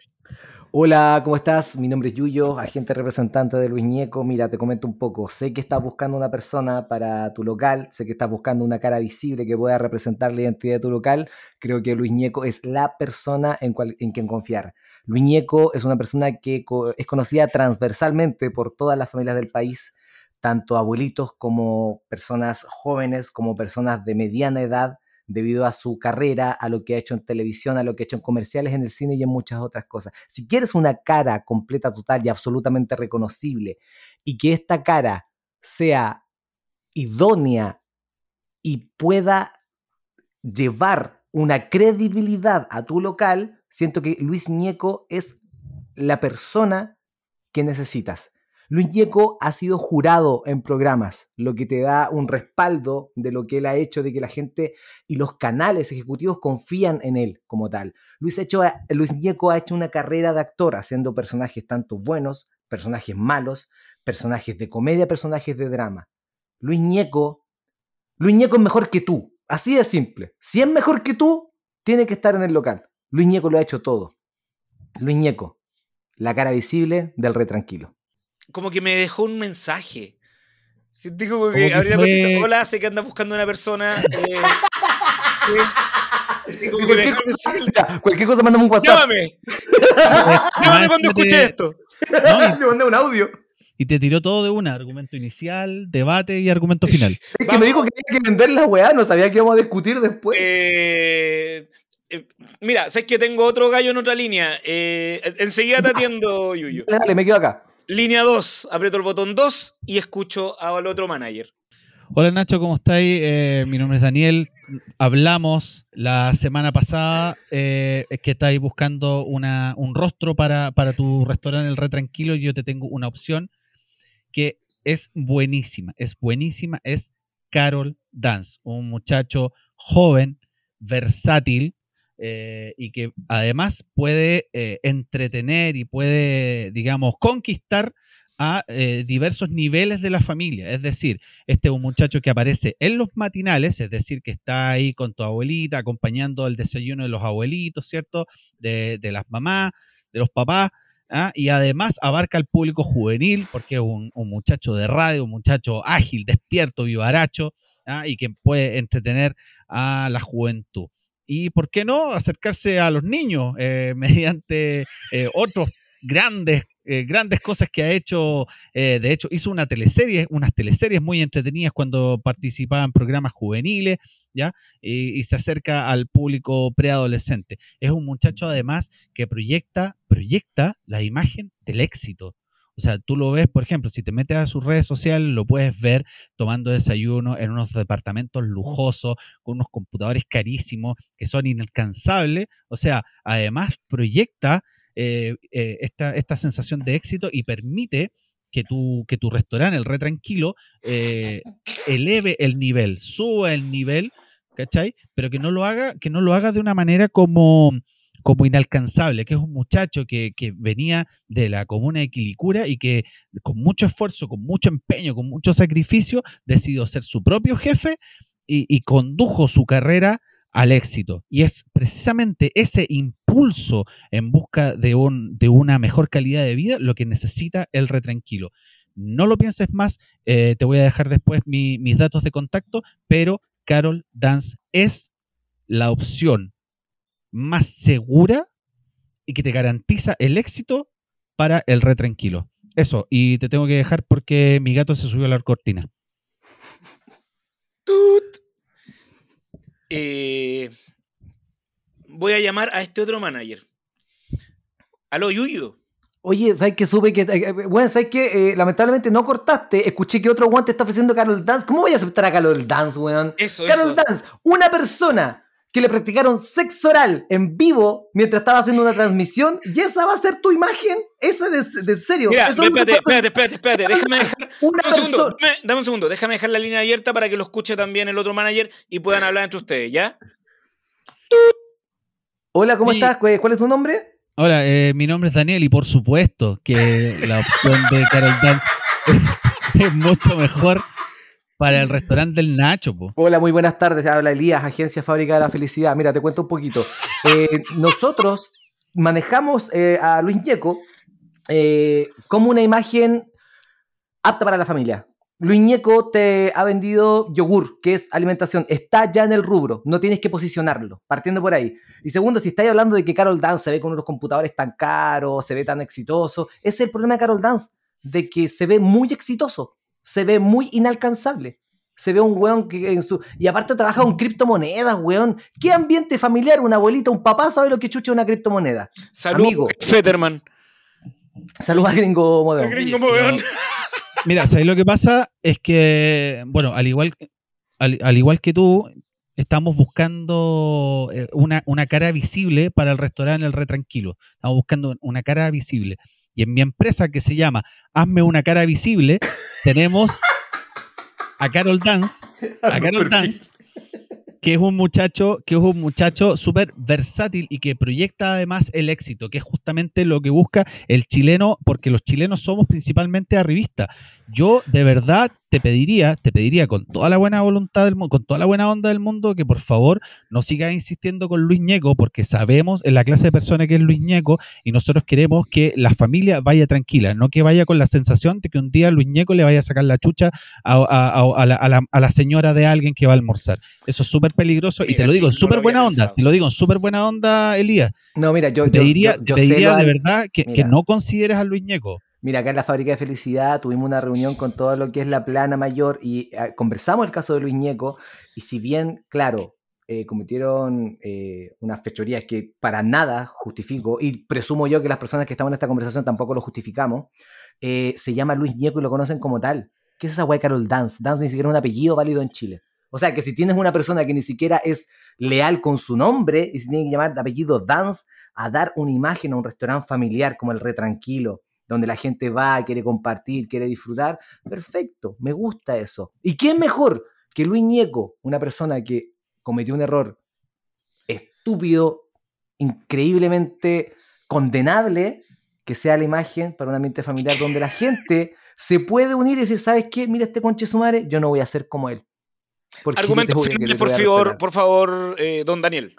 Hola, ¿cómo estás? Mi nombre es Yuyo, agente representante de Luis Ñeco. Mira, te comento un poco. Sé que estás buscando una persona para tu local, sé que estás buscando una cara visible que pueda representar la identidad de tu local. Creo que Luis Ñeco es la persona en, cual- en quien confiar. Luis Ñeco es una persona que co- es conocida transversalmente por todas las familias del país, tanto abuelitos como personas jóvenes, como personas de mediana edad, debido a su carrera, a lo que ha hecho en televisión, a lo que ha hecho en comerciales, en el cine y en muchas otras cosas. Si quieres una cara completa, total y absolutamente reconocible, y que esta cara sea idónea y pueda llevar una credibilidad a tu local, siento que Luis Ñeco es la persona que necesitas. Luis Ñeco ha sido jurado en programas, lo que te da un respaldo de lo que él ha hecho, de que la gente y los canales ejecutivos confían en él como tal. Luis, hecho, Luis ha hecho una carrera de actor haciendo personajes tanto buenos, personajes malos, personajes de comedia, personajes de drama. Luis Ñeco, Luis es mejor que tú, así de simple. Si es mejor que tú, tiene que estar en el local. Luis Ñeco lo ha hecho todo. Luis Ñeco, la cara visible del re tranquilo. Como que me dejó un mensaje. Sentí como Como que que abrí la fue- cuenta, Hola, sé que anda buscando una persona. eh, [laughs] sí. Sí, Cualquier dejó cosa, mira, cualquier cosa, mándame un WhatsApp. Llámame. [laughs] Llámame cuando escuche esto. No, y- [laughs] Le mandé un audio. y te tiró todo de una, argumento inicial, debate y argumento final. Es que Vamos. me dijo que tenía que vender la weá, no sabía que íbamos a discutir después. Eh, eh, mira, sabes que tengo otro gallo en otra línea. Eh, enseguida te atiendo, Yuyo. Dale, me quedo acá. Línea 2, aprieto el botón 2 y escucho al otro manager. Hola Nacho, ¿cómo estáis? Eh, mi nombre es Daniel. Hablamos la semana pasada eh, que estáis buscando una, un rostro para, para tu restaurante El Re Tranquilo y yo te tengo una opción que es buenísima, es buenísima, es Carol Dance, un muchacho joven, versátil eh, y que además puede eh, entretener y puede, digamos, conquistar a eh, diversos niveles de la familia. Es decir, este es un muchacho que aparece en los matinales, es decir, que está ahí con tu abuelita, acompañando el desayuno de los abuelitos, ¿cierto? De, las mamás, de los papás. ¿ah? Y además abarca al público juvenil, porque es un, un muchacho de radio, un muchacho ágil, despierto, vivaracho, ¿ah? y que puede entretener a la juventud. Y por qué no acercarse a los niños eh, [laughs] mediante eh, otros grandes eh, grandes cosas que ha hecho. eh, de hecho, hizo una teleserie, unas teleseries muy entretenidas cuando participaba en programas juveniles, ¿ya? Y, y se acerca al público preadolescente. Es un muchacho, además, que proyecta, proyecta la imagen del éxito. O sea, tú lo ves, por ejemplo, si te metes a sus redes sociales, lo puedes ver tomando desayuno en unos departamentos lujosos, con unos computadores carísimos que son inalcanzables. O sea, además proyecta eh, eh, esta, sensación de éxito y permite que tu, que tu restaurante, el Re Tranquilo, eh, eleve el nivel, suba el nivel, ¿cachai? Pero que no lo haga, que no lo haga de una manera como, como inalcanzable, que es un muchacho que, que venía de la comuna de Quilicura y que con mucho esfuerzo, con mucho empeño, con mucho sacrificio, decidió ser su propio jefe y, condujo su carrera al éxito. Y es precisamente ese impulso en busca de, un, de una mejor calidad de vida lo que necesita el retranquilo. No lo pienses más, eh, te voy a dejar después mi- mis datos de contacto, pero Carol Dance es la opción más segura y que te garantiza el éxito para el retranquilo. Eso, y te tengo que dejar porque mi gato se subió a la cortina. Tut. Eh, voy a llamar a este otro manager. Aló, Yuyo. Oye, ¿sabes que supe que. eh, bueno, ¿sabes que lamentablemente no cortaste. Escuché que otro guante está ofreciendo Carol Dance. ¿Cómo voy a aceptar a Carol Dance, weón? Eso, Carol eso. Dance, una persona que le practicaron sexo oral en vivo mientras estaba haciendo una transmisión. ¿Y esa va a ser tu imagen? ¿Esa de, de serio? Mira, espérate, espérate, espérate, espérate, déjame dejar. Una Dame un segundo, dame, dame un segundo, déjame dejar la línea abierta para que lo escuche también el otro manager y puedan hablar entre ustedes, ¿ya? Hola, ¿cómo estás? ¿Cuál cuál es tu nombre? Hola, eh, mi nombre es Daniel y por supuesto que la opción de Carol Dance [laughs] es mucho mejor para el restaurante del Nacho. po. Hola, muy buenas tardes. Habla Elías, Agencia Fábrica de la Felicidad. Mira, te cuento un poquito. [laughs] Eh, nosotros manejamos eh, a Luis Ñeco eh, como una imagen apta para la familia. Luis Ñeco te ha vendido yogur, que es alimentación. Está ya en el rubro, no tienes que posicionarlo, partiendo por ahí. Y segundo, si estáis hablando de que Carol Dance se ve con unos computadores tan caros, se ve tan exitoso, ese es el problema de Carol Dance, de que se ve muy exitoso, se ve muy inalcanzable. Se ve un weón que en su... Y aparte trabaja con criptomonedas, weón. ¿Qué ambiente familiar? Una abuelita, un papá sabe lo que chucha una criptomoneda. Saludos, Amigo. Fetterman. Saludos a Gringo Modelo. Gringo Moveón. [laughs] Mira, ¿sabes lo que pasa? Es que, bueno, al igual, al, al igual que tú, estamos buscando eh, una, una cara visible para el restaurante El Re Tranquilo. Estamos buscando una cara visible. Y en mi empresa que se llama Hazme una cara visible, tenemos a Carol Dance, a Carol Dance, que es un muchacho, que es un muchacho súper versátil y que proyecta además el éxito, que es justamente lo que busca el chileno, porque los chilenos somos principalmente arribistas. Yo de verdad te pediría, te pediría con toda la buena voluntad del mundo, con toda la buena onda del mundo, que por favor no sigas insistiendo con Luis Ñeco, porque sabemos en la clase de persona que es Luis Ñeco y nosotros queremos que la familia vaya tranquila, no que vaya con la sensación de que un día Luis Ñeco le vaya a sacar la chucha a, a- a- a la, a la- a la señora de alguien que va a almorzar. Eso es súper peligroso y te lo digo sí, en no súper buena onda, pensado. te lo digo en súper buena onda, Elías. No, mira, yo, Te diría, yo- yo te diría de al- verdad que, que no consideres a Luis Ñeco. Mira, acá en la Fábrica de Felicidad tuvimos una reunión con todo lo que es la plana mayor y eh, conversamos el caso de Luis Ñeco y si bien, claro, eh, cometieron eh, unas fechorías que para nada justifico y presumo yo que las personas que estamos en esta conversación tampoco lo justificamos, eh, se llama Luis Ñeco y lo conocen como tal. ¿Qué es esa guay Carol Dance? Dance ni siquiera es un apellido válido en Chile. O sea, que si tienes una persona que ni siquiera es leal con su nombre y se tiene que llamar de apellido Dance a dar una imagen a un restaurante familiar como el Re Tranquilo, donde la gente va, quiere compartir, quiere disfrutar, perfecto, me gusta eso. ¿Y quién mejor que Luis Ñeco, una persona que cometió un error estúpido, increíblemente condenable, que sea la imagen para un ambiente familiar donde la gente se puede unir y decir, ¿sabes qué? Mira este conche su madre, yo no voy a ser como él. Le por favor, por favor, eh, don Daniel.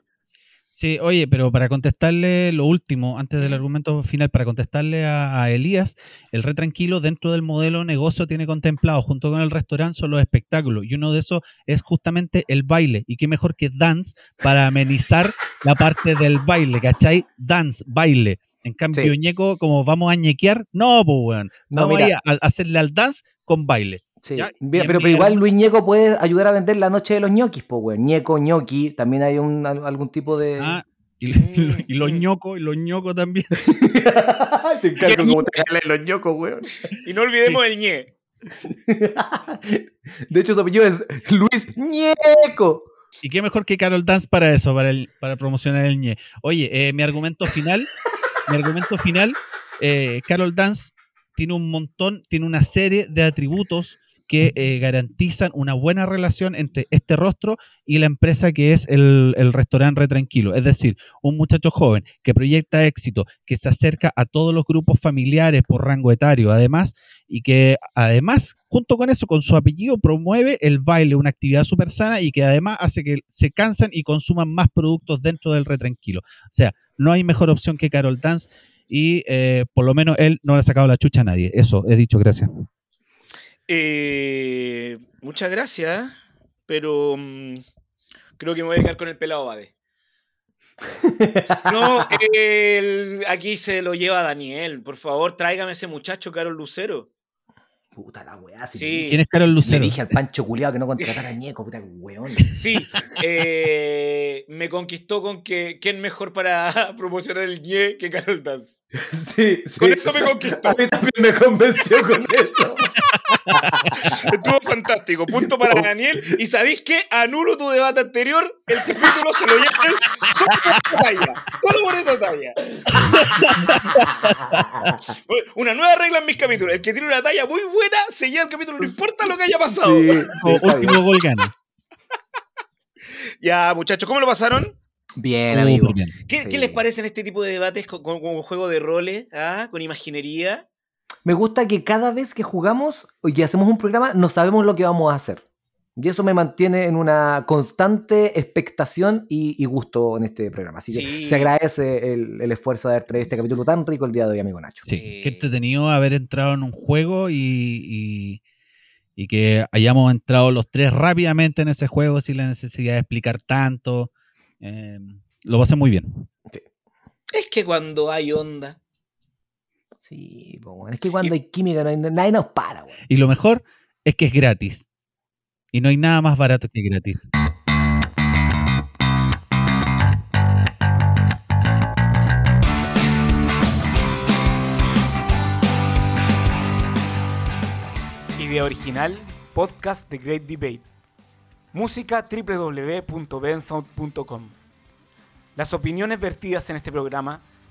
Sí, oye, pero para contestarle lo último, antes del argumento final, para contestarle a, a Elías, el re tranquilo dentro del modelo negocio tiene contemplado junto con el restaurante son los espectáculos y uno de esos es justamente el baile. Y qué mejor que dance para amenizar la parte del baile, ¿cachai? Dance, baile. En cambio, Sí. ñeco, como vamos a ñequear, no, pues, weón. No, Vamos mira. a hacerle al dance con baile. Sí. Ya, pero, pero igual Luis Ñeco puede ayudar a vender la noche de los ñoquis, pues, weón. Ñeco, ñoqui, también hay un, al- algún tipo de. Ah, y, Mm, [laughs] y los ñocos, y los ñocos también. [laughs] te encargo cómo te jalan los ñocos, weón. Y no olvidemos el ñe. [laughs] De hecho, su apellido es Luis Ñeco. Y qué mejor que Carol Dance para eso, para, el, para promocionar el ñe. Oye, eh, mi argumento final, mi argumento final, eh, Carol Dance tiene un montón, tiene una serie de atributos que eh, garantizan una buena relación entre este rostro y la empresa que es el, restaurante Re Tranquilo. Es decir, un muchacho joven que proyecta éxito, que se acerca a todos los grupos familiares por rango etario, además, y que además, junto con eso, con su apellido, promueve el baile, una actividad súper sana y que además hace que se cansan y consuman más productos dentro del Re Tranquilo. O sea, no hay mejor opción que Carol Dance y eh, por lo menos él no le ha sacado la chucha a nadie. Eso, he dicho, gracias. Eh, muchas gracias, pero mm, creo que me voy a quedar con el pelado Bade. No, el- aquí se lo lleva Daniel. Por favor, tráigame ese muchacho, Carol Lucero. Puta la weá. Si Sí. le dije- ¿Quién es Carol Le Lucero? dije al Pancho culiado que no contratara a Ñeco, puta weón. Sí, eh, me conquistó con que quién mejor para [laughs] promocionar el ñe que Carol Dance. [laughs] Sí, sí. Con eso me conquistó. A mí también me convenció con eso. [laughs] [laughs] Estuvo fantástico. Punto para Daniel. Y sabéis qué? Anulo tu debate anterior. El capítulo se lo lleva él solo por esa talla. Solo por esa talla. [laughs] Una nueva regla en mis capítulos. El que tiene una talla muy buena se lleva el capítulo. No importa lo que haya pasado. Sí, sí, último gol gana. Ya, muchachos, ¿cómo lo pasaron? Bien, amigo. Súper bien. ¿Qué, Sí. qué les parecen este tipo de debates con, con- con juego de roles? ¿Ah? Con imaginería. Me gusta que cada vez que jugamos y hacemos un programa, no sabemos lo que vamos a hacer. Y eso me mantiene en una constante expectación y, y gusto en este programa. Así que Sí. se agradece el, el esfuerzo de haber traído este capítulo tan rico el día de hoy, amigo Nacho. Sí, Eh, qué entretenido haber entrado en un juego y, y- y que hayamos entrado los tres rápidamente en ese juego sin la necesidad de explicar tanto. Eh, lo pasé muy bien. Es que cuando hay onda. Sí, weón. es que cuando hay química no hay- nadie nos para, weón. Y lo mejor es que es gratis. Y no hay nada más barato que gratis. Idea original, podcast The Great Debate. Música www.bensound.com. Las opiniones vertidas en este programa